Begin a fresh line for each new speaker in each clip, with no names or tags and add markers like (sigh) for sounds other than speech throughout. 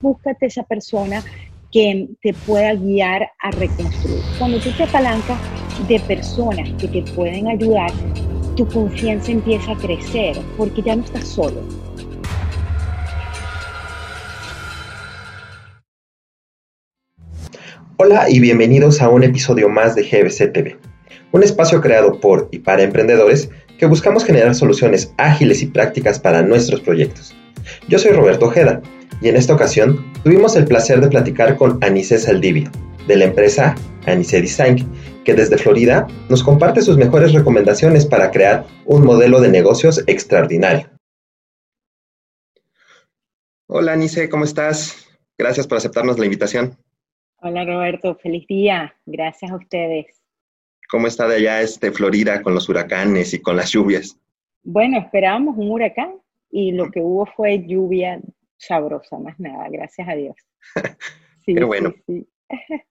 búscate esa persona que te pueda guiar a reconstruir. Cuando tú te apalancas de personas que te pueden ayudar, tu confianza empieza a crecer porque ya no estás solo.
Hola y bienvenidos a un episodio más de GBC TV, un espacio creado por y para emprendedores que buscamos generar soluciones ágiles y prácticas para nuestros proyectos. Yo soy Roberto Ojeda y en esta ocasión tuvimos el placer de platicar con Anice Saldivia, de la empresa Anice Design, que desde Florida nos comparte sus mejores recomendaciones para crear un modelo de negocios extraordinario. Hola Anice, ¿cómo estás? Gracias por aceptarnos la invitación.
Hola Roberto, feliz día. Gracias a ustedes.
¿Cómo está de allá este Florida con los huracanes y con las lluvias?
Bueno, esperábamos un huracán y lo que hubo fue lluvia sabrosa, más nada, gracias a Dios. (laughs)
Sí, Qué bueno. (laughs)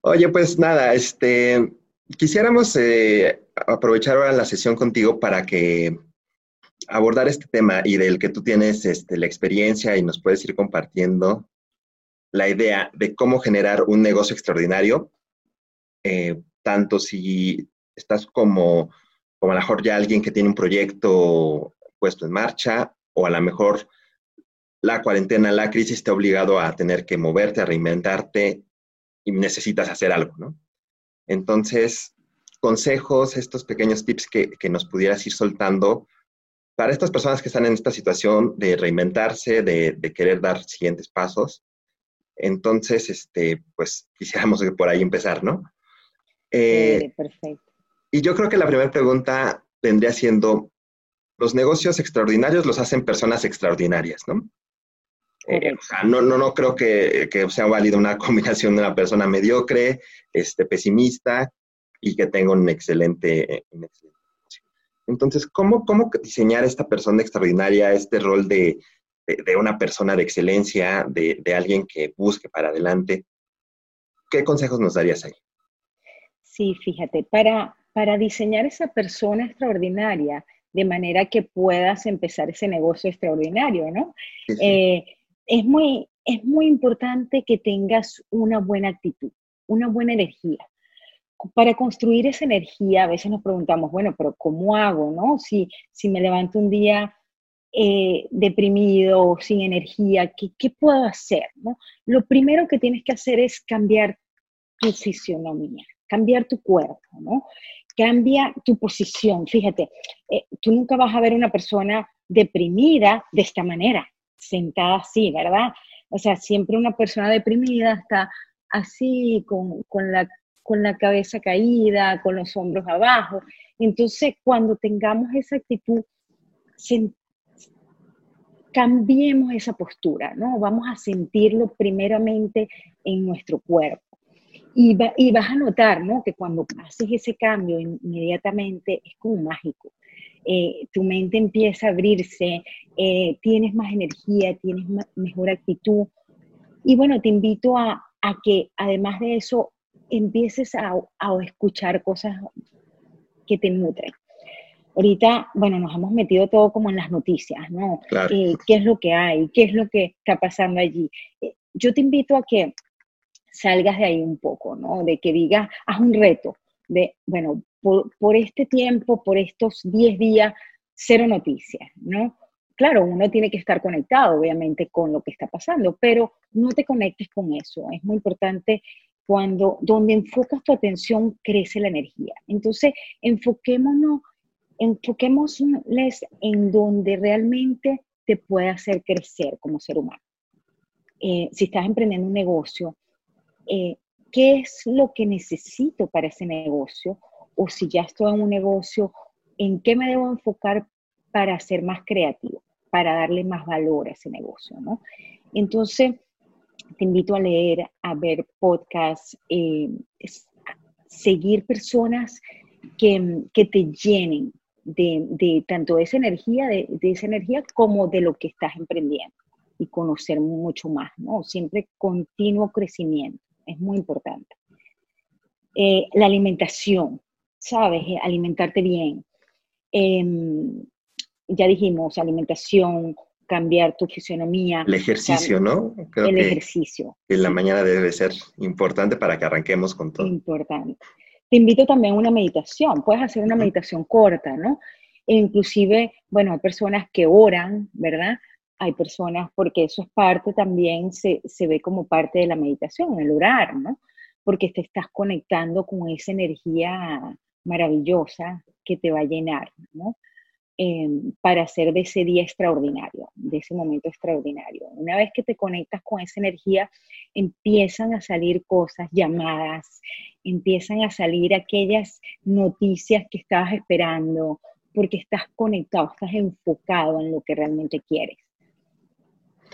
Oye, pues nada, este, quisiéramos eh, aprovechar ahora la sesión contigo para que abordar este tema y del que tú tienes este, la experiencia y nos puedes ir compartiendo la idea de cómo generar un negocio extraordinario, eh, tanto si estás como, como a lo mejor ya alguien que tiene un proyecto puesto en marcha o a lo mejor la cuarentena, la crisis te ha obligado a tener que moverte, a reinventarte y necesitas hacer algo, ¿no? Entonces, consejos, estos pequeños tips que, nos pudieras ir soltando para estas personas que están en esta situación de reinventarse, de, querer dar siguientes pasos. Entonces, este, pues quisiéramos (laughs) por ahí empezar, ¿no?
Eh, perfecto.
Y yo creo que la primera pregunta vendría siendo, los negocios extraordinarios los hacen personas extraordinarias, ¿no? Eh, o sea, no, no, no creo que, sea válida una (laughs) combinación de una persona mediocre, este, pesimista y que tenga un excelente, un excelente Entonces, ¿cómo, ¿cómo diseñar esta persona extraordinaria, este rol de, de, una persona de excelencia, de, de, alguien que busque para adelante? ¿Qué consejos nos darías ahí?
Sí, fíjate, para, para diseñar esa persona extraordinaria, de manera que puedas empezar ese negocio extraordinario, ¿no? Eh, es muy, es muy importante que tengas una buena actitud, una buena energía. Para construir esa energía, a veces nos preguntamos, bueno, pero ¿cómo hago, no? Si, si me levanto un día eh, deprimido, sin energía, ¿qué, ¿qué, puedo hacer? ¿no? Lo primero que tienes que hacer es cambiar tu fisionomía, cambiar tu cuerpo, ¿no? Cambia tu posición. Fíjate, eh, tú nunca vas a ver una persona deprimida de esta manera sentada así, ¿verdad? O sea, siempre una persona deprimida está así, con, la, con la cabeza caída, con los hombros abajo. Entonces, cuando tengamos esa actitud, cambiemos esa postura, ¿no? Vamos a sentirlo primeramente en nuestro cuerpo. Y, y, vas a notar, ¿no? Que cuando haces ese cambio inmediatamente es como mágico. Eh, tu mente empieza a abrirse, eh, tienes más energía, tienes mejor actitud. Y bueno, te invito a, que además de eso empieces a, escuchar cosas que te nutren. Ahorita, bueno, nos hemos metido todo como en las noticias, ¿no? Eh, ¿Qué es lo que hay? ¿Qué es lo que está pasando allí? yo te invito a que salgas de ahí un poco, ¿no? De que digas, haz un reto, de, bueno, por, este tiempo, por estos 10 días, cero noticias, ¿no? Claro, uno tiene que estar conectado, obviamente, con lo que está pasando, pero no te conectes con eso. Es muy importante cuando donde enfocas tu atención crece la energía. Entonces, enfoquémonos, enfoquémosles en donde realmente te puede hacer crecer como ser humano. Eh, si estás emprendiendo un negocio, eh, ¿qué es lo que necesito para ese negocio? o si ya estoy en un negocio, ¿en qué me debo enfocar para ser más creativo, para darle más valor a ese negocio? ¿no? Entonces, te invito a leer, a ver podcasts, eh, seguir personas que, te llenen de, tanto de esa energía, de, esa energía como de lo que estás emprendiendo y conocer mucho más, ¿no? Siempre continuo crecimiento, es muy importante. Eh, la alimentación, ¿sabes? Eh, alimentarte bien. Em, ya dijimos, alimentación, cambiar tu fisionomía.
El ejercicio, ¿no?
el ejercicio.
En la mañana debe ser importante para que arranquemos con todo.
Importante. Te invito también a una meditación. Puedes hacer una meditación corta, ¿no? E inclusive, bueno, hay personas que oran, ¿verdad? Hay personas, porque eso es parte también, se, se ve como parte de la meditación, el orar, ¿no? Porque te estás conectando con esa energía maravillosa que te va a llenar, ¿no? Em, para hacer de ese día extraordinario, de ese momento extraordinario. Una vez que te conectas con esa energía, empiezan a salir cosas, llamadas, empiezan a salir aquellas noticias que estabas esperando, porque estás conectado, estás enfocado en lo que realmente quieres.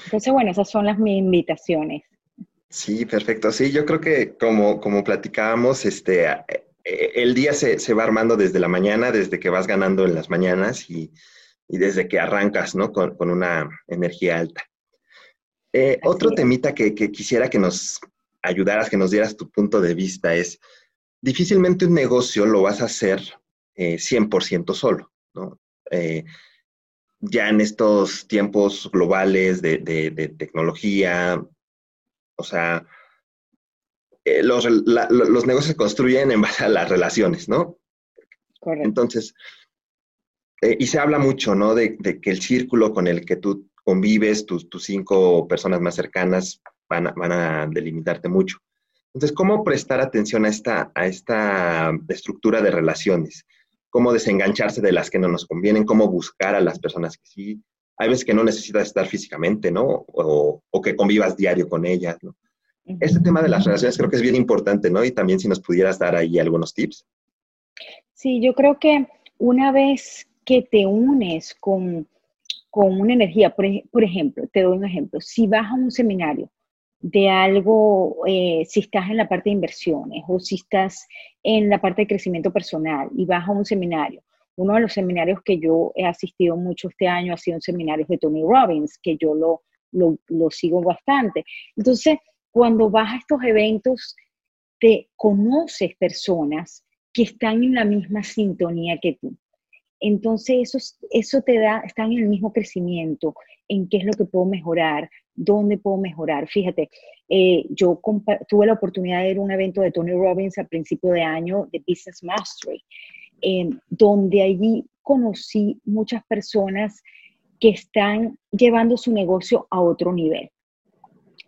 Entonces, bueno, esas son las mis invitaciones.
Sí, perfecto. Sí, yo creo que como, como platicábamos, este, eh, el día se, va armando desde la mañana, desde que vas ganando en las mañanas y, desde que arrancas, ¿no? Con, una energía alta. Eh, otro temita que, quisiera que nos ayudaras, que nos dieras tu punto de vista es, difícilmente un negocio lo vas a hacer 100% eh, solo, ¿no? Ya en estos tiempos globales de, de tecnología, o sea, eh, los, negocios se construyen en base a las relaciones, ¿no? Correcto. Entonces, eh, y se habla mucho, ¿no? De, que el círculo con el que tú convives, tus, tus cinco personas más cercanas, van a, van a, delimitarte mucho. Entonces, ¿cómo prestar atención a esta, a esta estructura de relaciones? ¿Cómo desengancharse de las que no nos convienen? ¿Cómo buscar a las personas que sí? Hay veces que no necesitas estar físicamente, ¿no? O, o que convivas diario con ellas, ¿no? Este tema de las relaciones creo que es bien importante, ¿no? Y también si nos pudieras dar ahí algunos tips.
Sí, yo creo que una vez que te unes con, con una energía, por, ejemplo, te doy un ejemplo, si vas a un seminario de algo, eh, si estás en la parte de inversiones o si estás en la parte de crecimiento personal y vas a un seminario, uno de los seminarios que yo he asistido mucho este año ha sido un seminario de Tony Robbins, que yo lo, lo, lo sigo bastante. Entonces, cuando vas a estos eventos, te conoces personas que están en la misma sintonía que tú. Entonces, eso, eso te da, están en el mismo crecimiento, en qué es lo que puedo mejorar, dónde puedo mejorar. Fíjate, eh, yo tuve la oportunidad de ir a un evento de Tony Robbins a principio de año de Business Mastery, eh, donde allí conocí muchas personas que están llevando su negocio a otro nivel.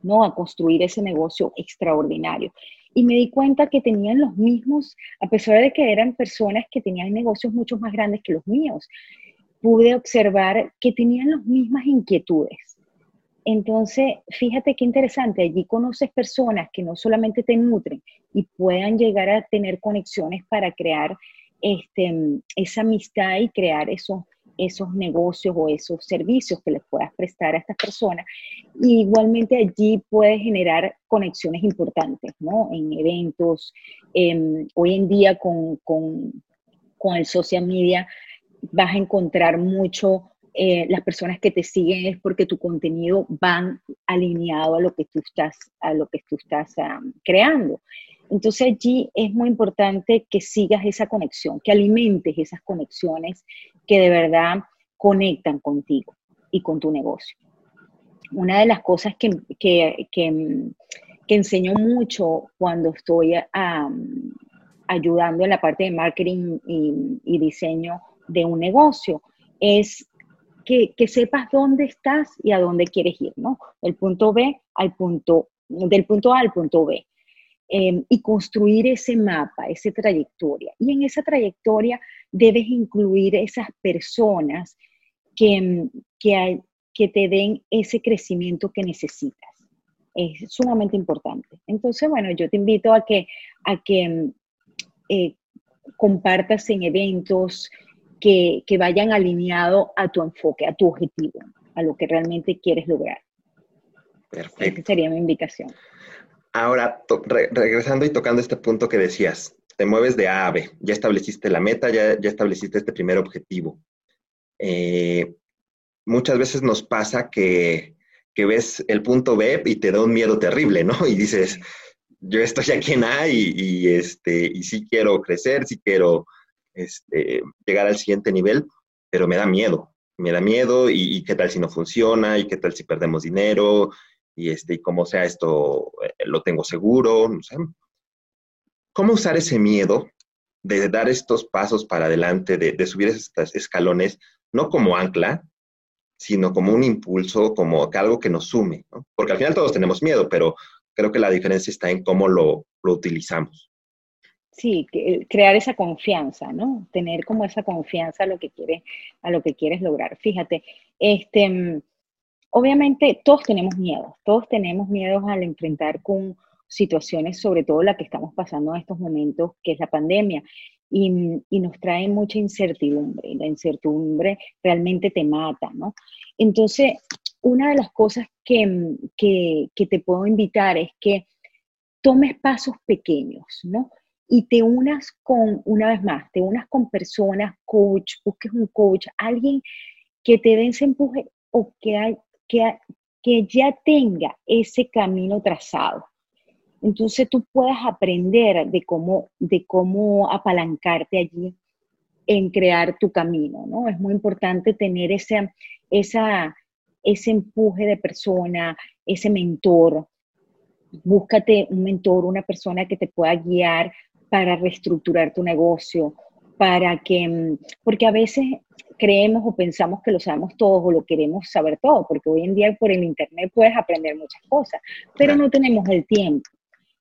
¿no? A construir ese negocio extraordinario. Y me di cuenta que tenían los mismos, a pesar de que eran personas que tenían negocios mucho más grandes que los míos, pude observar que tenían las mismas inquietudes. Entonces, fíjate qué interesante, allí conoces personas que no solamente te nutren y puedan llegar a tener conexiones para crear este, esa amistad y crear esos esos negocios o esos servicios que les puedas prestar a estas personas. igualmente allí puedes generar conexiones importantes, ¿no? En eventos. Em, hoy en día con, con, con, el social media vas a encontrar mucho, eh, las personas que te siguen es porque tu contenido van alineado a lo que tú estás, a lo que tú estás creando. Entonces allí es muy importante que sigas esa conexión, que alimentes esas conexiones que de verdad conectan contigo y con tu negocio. Una de las cosas que, que, que, enseño mucho cuando estoy ayudando en la parte de marketing y, diseño de un negocio es que, sepas dónde estás y a dónde quieres ir, ¿no? Del punto B al punto, del punto A al punto B. Em, y construir ese mapa, esa trayectoria. Y en esa trayectoria debes incluir esas personas que, em, que te den ese crecimiento que necesitas. Es sumamente importante. Entonces, bueno, yo te invito a que, a que em, eh, compartas en eventos que, que vayan alineados a tu enfoque, a tu objetivo, a lo que realmente quieres lograr. Perfecto. Esa sería mi invitación.
Ahora, regresando y tocando este punto que decías, te mueves de A a B, ya estableciste la meta, ya, ya estableciste este primer objetivo. Eh, muchas veces nos pasa que, ves el punto B y te da un miedo terrible, ¿no? Y dices, yo estoy aquí en A y, este, y sí quiero crecer, sí quiero este, llegar al siguiente nivel, pero me da miedo, me da miedo y, qué tal si no funciona y qué tal si perdemos dinero y este, y como sea esto, eh, lo tengo seguro, no sé. ¿Cómo usar ese miedo de dar estos pasos para adelante, de, subir estos escalones, no como ancla, sino como un impulso, como algo que nos sume. Porque al final todos tenemos miedo, pero creo que la diferencia está en cómo lo, lo utilizamos.
Sí, crear esa confianza, ¿no? Tener como esa confianza a lo que quieres, a lo que quieres lograr. Fíjate, este, obviamente todos tenemos miedo, todos tenemos miedos al enfrentar con situaciones, sobre todo la que estamos pasando en estos momentos, que es la pandemia, y, nos trae mucha incertidumbre. La incertidumbre realmente te mata, ¿no? Entonces, una de las cosas que, que te puedo invitar es que tomes pasos pequeños, ¿no? Y te unas con, una vez más, te unas con personas, coach, busques un coach, alguien que te dé ese empuje o que, que, que ya tenga ese camino trazado. Entonces tú puedas aprender de cómo, de cómo apalancarte allí en crear tu camino, ¿no? Es muy importante tener ese, esa, ese empuje de persona, ese mentor. Búscate un mentor, una persona que te pueda guiar para reestructurar tu negocio, para que, mm, porque a veces creemos o pensamos que lo sabemos todos o lo queremos saber todo, porque hoy en día por el Internet puedes aprender muchas cosas, pero no tenemos el tiempo.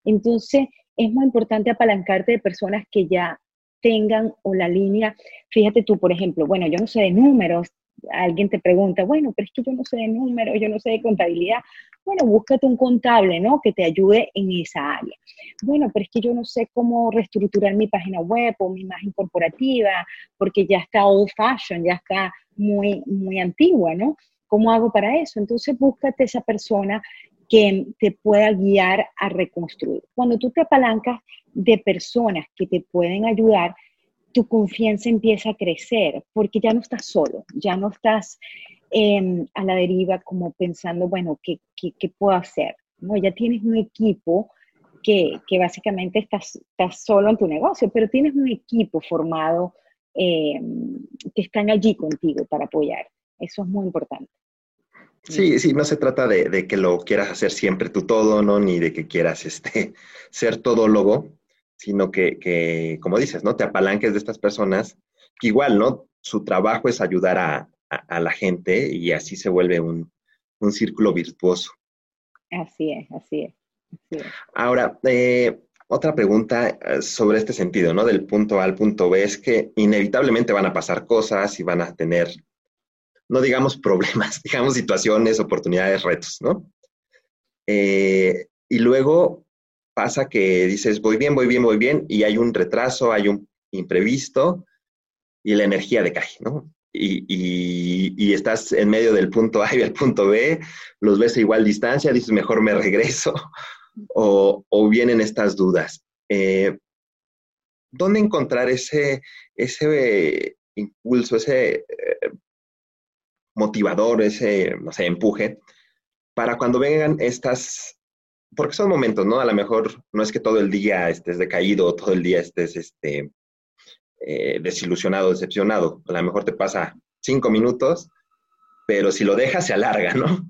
Entonces, es muy importante apalancarte de personas que ya tengan o la línea, fíjate tú, por ejemplo, bueno, yo no sé de números, alguien te pregunta, bueno, pero es que yo no sé de números, yo no sé de contabilidad. Bueno, búscate un contable, ¿no? Que te ayude en esa área. Bueno, pero es que yo no sé cómo reestructurar mi página web o mi imagen corporativa, porque ya está old fashion, ya está muy, muy antigua, ¿no? ¿Cómo hago para eso? Entonces, búscate esa persona que te pueda guiar a reconstruir. Cuando tú te apalancas de personas que te pueden ayudar, tu confianza empieza a crecer porque ya no estás solo, ya no estás em, a la deriva como pensando, bueno, ¿qué, qué, puedo hacer? ¿No? Ya tienes un equipo que, que básicamente estás, estás, solo en tu negocio, pero tienes un equipo formado em, que están allí contigo para apoyar. Eso es muy importante.
Sí, sí, no se trata de, de, que lo quieras hacer siempre tú todo, ¿no? Ni de que quieras este, (laughs) ser todólogo, sino que, como dices, ¿no? Te apalanques de estas personas, que igual, ¿no? Su trabajo es ayudar a, la gente y así se vuelve un, círculo virtuoso.
Así es, así es.
Ahora, eh, otra pregunta eh, sobre este sentido, ¿no? Del punto A al punto B es que inevitablemente van a pasar cosas y van a tener, no digamos (laughs) problemas, digamos situaciones, oportunidades, retos, ¿no? Eh, y luego pasa que dices, voy bien, voy bien, voy bien, y hay un retraso, hay un imprevisto, y la energía decae, ¿no? Y, estás en medio del punto A y del punto B, los ves a igual distancia, dices, mejor me regreso, o, vienen estas dudas. Eh, ¿Dónde encontrar ese, ese impulso, ese eh, motivador, ese, no sé, empuje, para cuando vengan estas porque son momentos, ¿no? A lo mejor no es que todo el día estés decaído o todo el día estés este, eh, desilusionado, decepcionado. A lo mejor te pasa cinco minutos, pero si lo dejas se alarga, ¿no?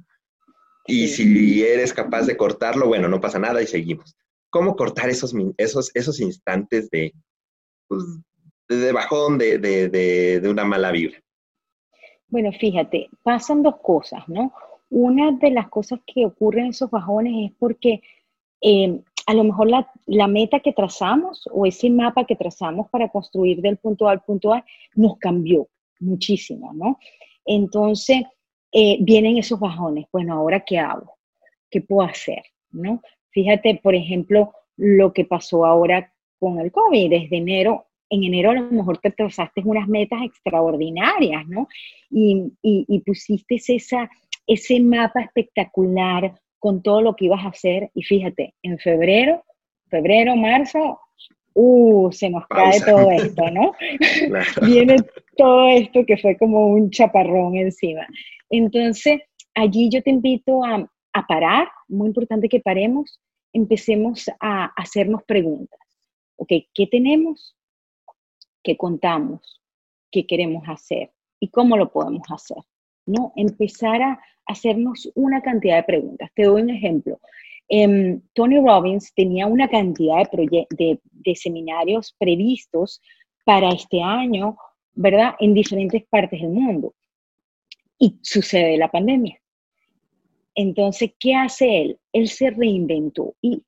Y si eres capaz de cortarlo, bueno, no pasa nada y seguimos. ¿Cómo cortar esos, esos, esos instantes de, pues, de bajón, de, de, de una mala vibra?
Bueno, fíjate, pasan dos cosas, ¿no? Una de las cosas que ocurren en esos bajones es porque eh, a lo mejor la, meta que trazamos o ese mapa que trazamos para construir del punto A al punto A nos cambió muchísimo, ¿no? Entonces, eh, vienen esos bajones. Bueno, ¿ahora qué hago? ¿Qué puedo hacer? ¿No? Fíjate, por ejemplo, lo que pasó ahora con el COVID. Desde enero, en enero a lo mejor te trazaste unas metas extraordinarias, ¿no? Y, y pusiste esa, ese mapa espectacular con todo lo que ibas a hacer y fíjate, en febrero, febrero, marzo, uh, se nos cae todo esto, ¿no? (laughs) Viene todo esto que fue como un chaparrón encima. Entonces, allí yo te invito a, a parar, muy importante que paremos, empecemos a hacernos preguntas. Ok, ¿qué tenemos? ¿Qué contamos? ¿Qué queremos hacer? ¿Y cómo lo podemos hacer? ¿No? Empezar a hacernos una cantidad de preguntas. Te doy un ejemplo. Em, Tony Robbins tenía una cantidad de, seminarios previstos para este año, ¿verdad? En diferentes partes del mundo. Y sucede la pandemia. Entonces, ¿qué hace él? Él se reinventó y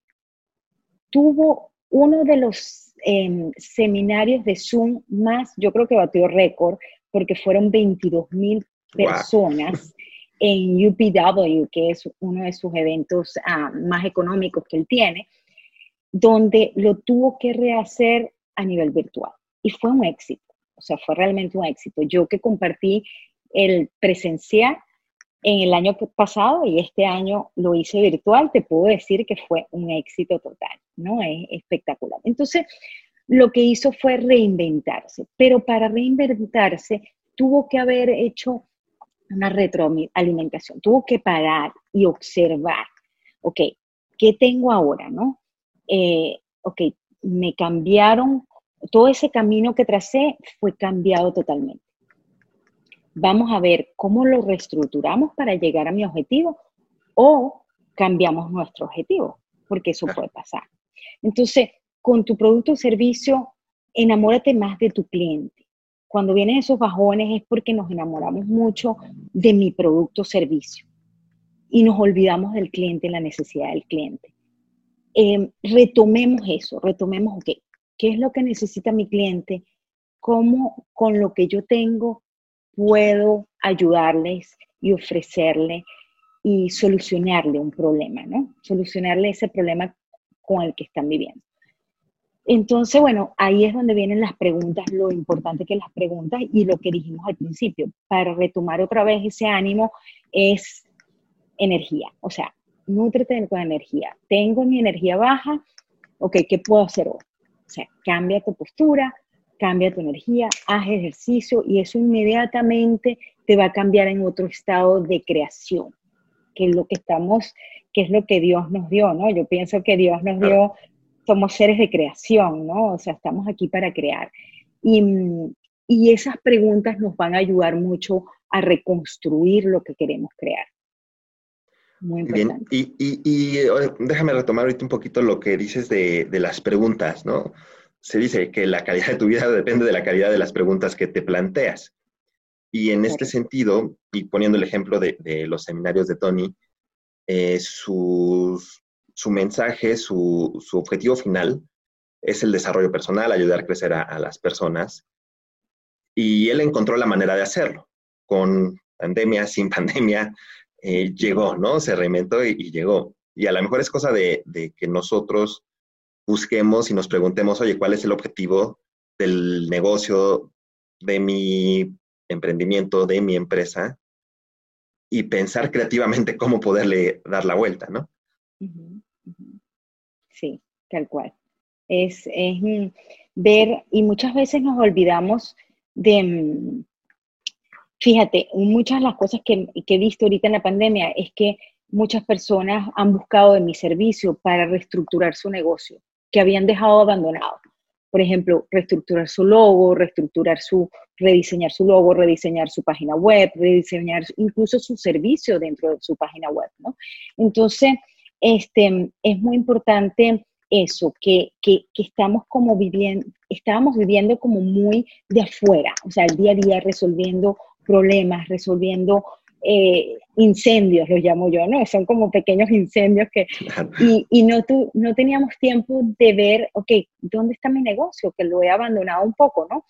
tuvo uno de los em, seminarios de Zoom más, yo creo que batió récord, porque fueron 22 mil personas en UPW, que es uno de sus eventos ah, más económicos que él tiene, donde lo tuvo que rehacer a nivel virtual. Y fue un éxito, o sea, fue realmente un éxito. Yo que compartí el presencial en el año pasado y este año lo hice virtual, te puedo decir que fue un éxito total, ¿no? Es espectacular. Entonces, lo que hizo fue reinventarse, pero para reinventarse tuvo que haber hecho una retroalimentación, tuvo que parar y observar, ok, ¿qué tengo ahora, no? Eh, ok, me cambiaron, todo ese camino que tracé fue cambiado totalmente vamos a ver cómo lo reestructuramos para llegar a mi objetivo o cambiamos nuestro objetivo, porque eso puede pasar. Entonces, con tu producto o servicio, enamórate más de tu cliente. Cuando vienen esos bajones es porque nos enamoramos mucho de mi producto o servicio y nos olvidamos del cliente, la necesidad del cliente. Em, retomemos eso, retomemos, ok, ¿qué es lo que necesita mi cliente? ¿Cómo con lo que yo tengo puedo ayudarles y ofrecerle y solucionarle un problema, ¿no? Solucionarle ese problema con el que están viviendo. Entonces, bueno, ahí es donde vienen las preguntas, lo importante que las preguntas y lo que dijimos al principio, para retomar otra vez ese ánimo es energía, o sea, nutrete con energía. Tengo mi energía baja, ok, ¿qué puedo hacer hoy? O sea, cambia tu postura, cambia tu energía, haz ejercicio y eso inmediatamente te va a cambiar en otro estado de creación, que es lo que estamos, que es lo que Dios nos dio, ¿no? Yo pienso que Dios nos dio, somos seres de creación, ¿no? O sea, estamos aquí para crear. Y, y esas preguntas nos van a ayudar mucho a reconstruir lo que queremos crear.
Muy Bien, y, y, y, déjame retomar ahorita un poquito lo que dices de, de las preguntas, ¿no? se dice que la calidad de tu vida depende de la calidad de las preguntas que te planteas. Y en este sentido, y poniendo el ejemplo de, los seminarios de Tony, eh, su, mensaje, su, objetivo final es el desarrollo personal, ayudar a crecer a, las personas. Y él encontró la manera de hacerlo. Con pandemia, sin (laughs) pandemia, eh, llegó, ¿no? Se reinventó y, llegó. Y a lo mejor es cosa de, de que nosotros busquemos y nos preguntemos, oye, ¿cuál es el objetivo del negocio, de mi emprendimiento, de mi empresa? Y pensar creativamente cómo poderle dar la vuelta, ¿no?
Sí, tal cual. Es, es ver, y muchas veces nos olvidamos de, mm, fíjate, muchas de las cosas que, que he visto ahorita en la pandemia es que muchas personas han buscado de mi servicio para reestructurar su negocio que habían dejado abandonado. Por ejemplo, reestructurar su logo, reestructurar su, rediseñar su logo, rediseñar su página web, rediseñar incluso su servicio dentro de su página web, ¿no? Entonces, este, es muy importante eso, que, que, que, estamos como viviendo, estábamos viviendo como muy de afuera, o sea, el día a día resolviendo problemas, resolviendo eh, incendios, los llamo yo, ¿no? Son como pequeños incendios que... Y, y no, tu, no teníamos tiempo de ver, ok, ¿dónde está mi negocio? Que lo he abandonado un poco, ¿no?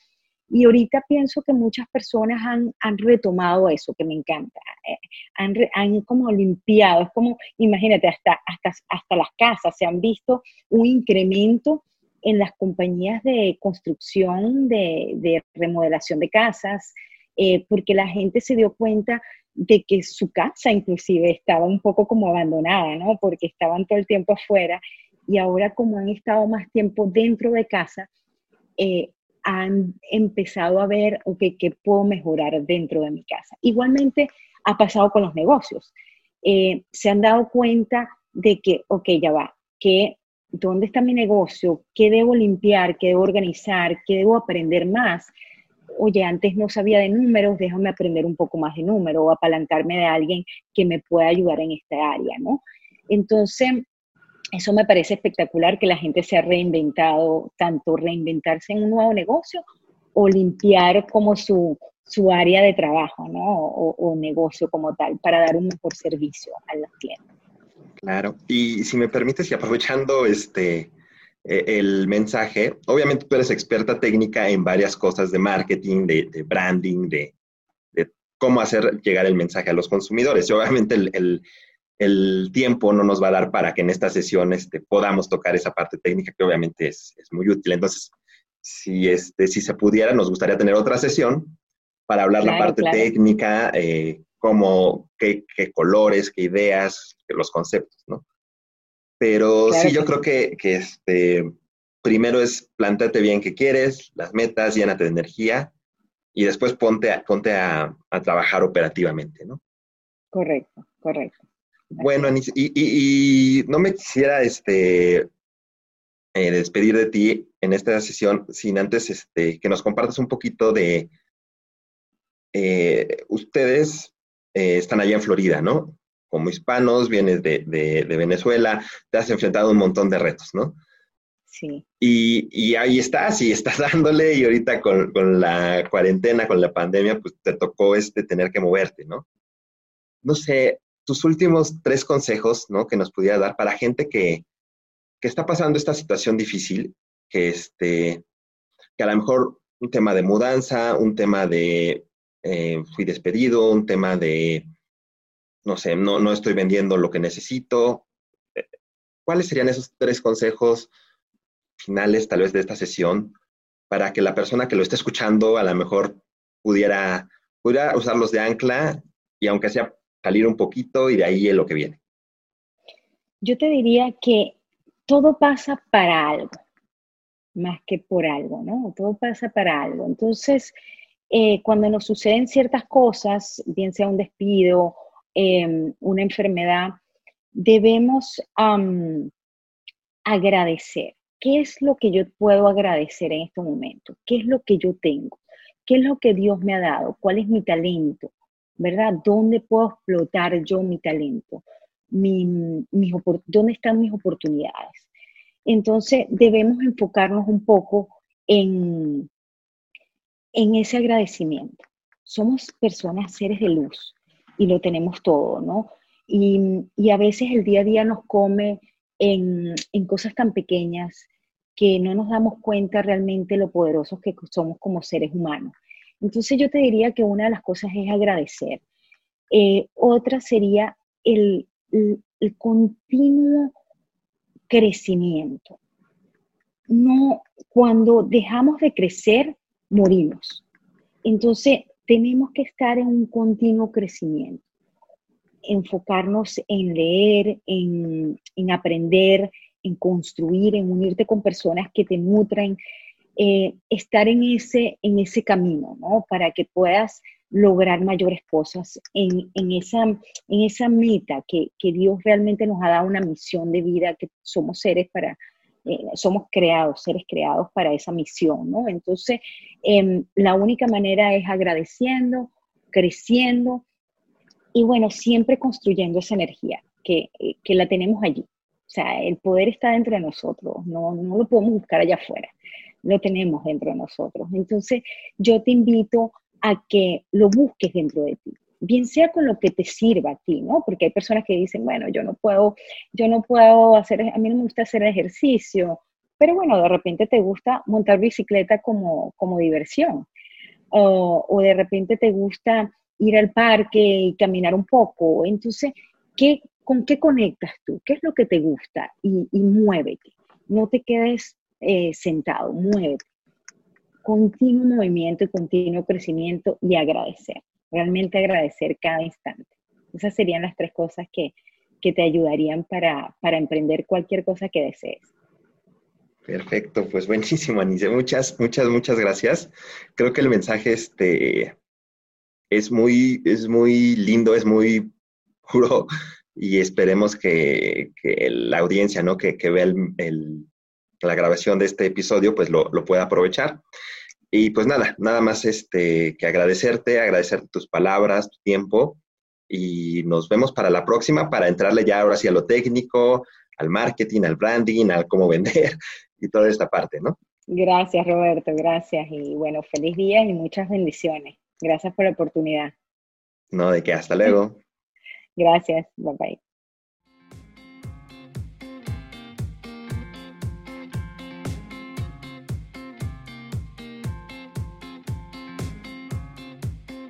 Y ahorita pienso que muchas personas han, han retomado eso, que me encanta. Eh, han, han, como limpiado, es como, imagínate, hasta, hasta, hasta las casas se han visto un incremento en las compañías de construcción, de, de remodelación de casas, eh, porque la gente se dio cuenta de que su casa inclusive estaba un poco como abandonada, ¿no? Porque estaban todo el tiempo afuera y ahora como han estado más tiempo dentro de casa, eh, han empezado a ver, ok, ¿qué puedo mejorar dentro de mi casa? Igualmente ha pasado con los negocios. Eh, se han dado cuenta de que, ok, ya va, que dónde está mi negocio, qué debo limpiar, qué debo organizar, qué debo aprender más oye, antes no sabía de números, déjame aprender un poco más de números o apalancarme de alguien que me pueda ayudar en esta área, ¿no? Entonces, eso me parece espectacular que la gente se ha reinventado, tanto reinventarse en un nuevo negocio o limpiar como su, su área de trabajo, ¿no? O, negocio como tal, para dar un mejor servicio a los clientes.
Claro, y si me permites, y aprovechando este, e, el mensaje, obviamente tú eres experta técnica en varias cosas de marketing, de, branding, de, cómo hacer llegar el mensaje a los consumidores. Y obviamente el, tiempo no nos va a dar para que en esta sesión este, podamos tocar esa parte técnica, que obviamente es, es muy útil. Entonces, si, este, si se pudiera, nos gustaría tener otra sesión para hablar la parte técnica, eh, como qué, colores, qué ideas, los conceptos, ¿no? Pero sí, yo creo que, este, primero es plantarte bien qué quieres, las metas, llénate de energía y después ponte, a, ponte a, trabajar operativamente, ¿no?
Correcto, correcto.
Bueno, y, no me quisiera este, eh, despedir de ti en esta sesión sin antes este, que nos compartas un poquito de, eh, ustedes eh, están allá en Florida, ¿no? Como hispanos, vienes de, Venezuela, te has enfrentado a un montón de retos, ¿no?
Sí.
Y, ahí estás, y estás dándole, y ahorita con, la cuarentena, con la pandemia, pues te tocó este tener que moverte, ¿no? No sé, tus últimos tres consejos, ¿no? Que nos pudiera dar para gente que, que está pasando esta situación difícil, que este, que a lo mejor un tema de mudanza, un tema de eh, fui despedido, un tema de, no sé, no, no estoy vendiendo lo que necesito. Eh, ¿Cuáles serían esos tres consejos finales tal vez de esta sesión para que la persona que lo esté escuchando a lo mejor pudiera, pudiera usarlos de ancla y aunque sea salir un poquito y de ahí es lo que viene?
Yo te diría que todo pasa para algo, más que por algo, ¿no? Todo pasa para algo. Entonces, eh, cuando nos suceden ciertas cosas, bien sea un despido, em, una enfermedad, debemos agradecer. ¿Qué es lo que yo puedo agradecer en este momento? ¿Qué es lo que yo tengo? ¿Qué es lo que Dios me ha dado? ¿Cuál es mi talento? ¿Verdad? ¿Dónde puedo explotar yo mi talento? ¿Dónde están mis oportunidades? Entonces debemos enfocarnos un poco en, en ese agradecimiento. Somos personas, seres de luz, y lo tenemos todo, ¿no? Y, a veces el día a día nos come en, cosas tan pequeñas que no nos damos cuenta realmente lo poderosos que somos como seres humanos. Entonces yo te diría que una de las cosas es agradecer. Eh, otra sería el, el, continuo crecimiento. No, cuando dejamos de crecer, morimos. Entonces, tenemos que estar en un continuo crecimiento, enfocarnos en leer, en, aprender, en construir, en unirte con personas que te nutren, eh, estar en ese, en ese camino, ¿no? Para que puedas lograr mayores cosas en, esa, en esa meta que, que Dios realmente nos ha dado una misión de vida, que somos seres para, eh, somos creados, seres creados para esa misión, ¿no? Entonces, em, la única manera es agradeciendo, creciendo y bueno, siempre construyendo esa energía que, eh, que la tenemos allí. O sea, el poder está dentro de nosotros, no, no lo podemos buscar allá afuera, lo tenemos dentro de nosotros. Entonces, yo te invito a que lo busques dentro de ti bien sea con lo que te sirva a ti, ¿no? Porque hay personas que dicen, bueno, yo no puedo, yo no puedo hacer, a mí no me gusta hacer ejercicio, pero bueno, de repente te gusta montar bicicleta como, como diversión, o, de repente te gusta ir al parque y caminar un poco, entonces, ¿qué, ¿con qué conectas tú? ¿Qué es lo que te gusta? Y, muévete, no te quedes eh, sentado, muévete. Continuo movimiento y continuo crecimiento y agradecer realmente agradecer cada instante. Esas serían las tres cosas que, te ayudarían para, emprender cualquier cosa que desees.
Perfecto, pues buenísimo, Anice. Muchas, muchas, muchas gracias. Creo que el mensaje este, es, muy, es muy lindo, es muy puro y esperemos que, la audiencia ¿no? que, que vea la grabación de este episodio pues lo, lo pueda aprovechar. Y pues nada, nada más este, que agradecerte, agradecerte tus palabras, tu tiempo y nos vemos para la próxima para entrarle ya ahora sí a lo técnico, al marketing, al branding, al cómo vender y toda esta parte, ¿no?
Gracias, Roberto, gracias. Y bueno, feliz día y muchas bendiciones. Gracias por la oportunidad.
No, de qué, hasta luego.
Gracias, bye bye.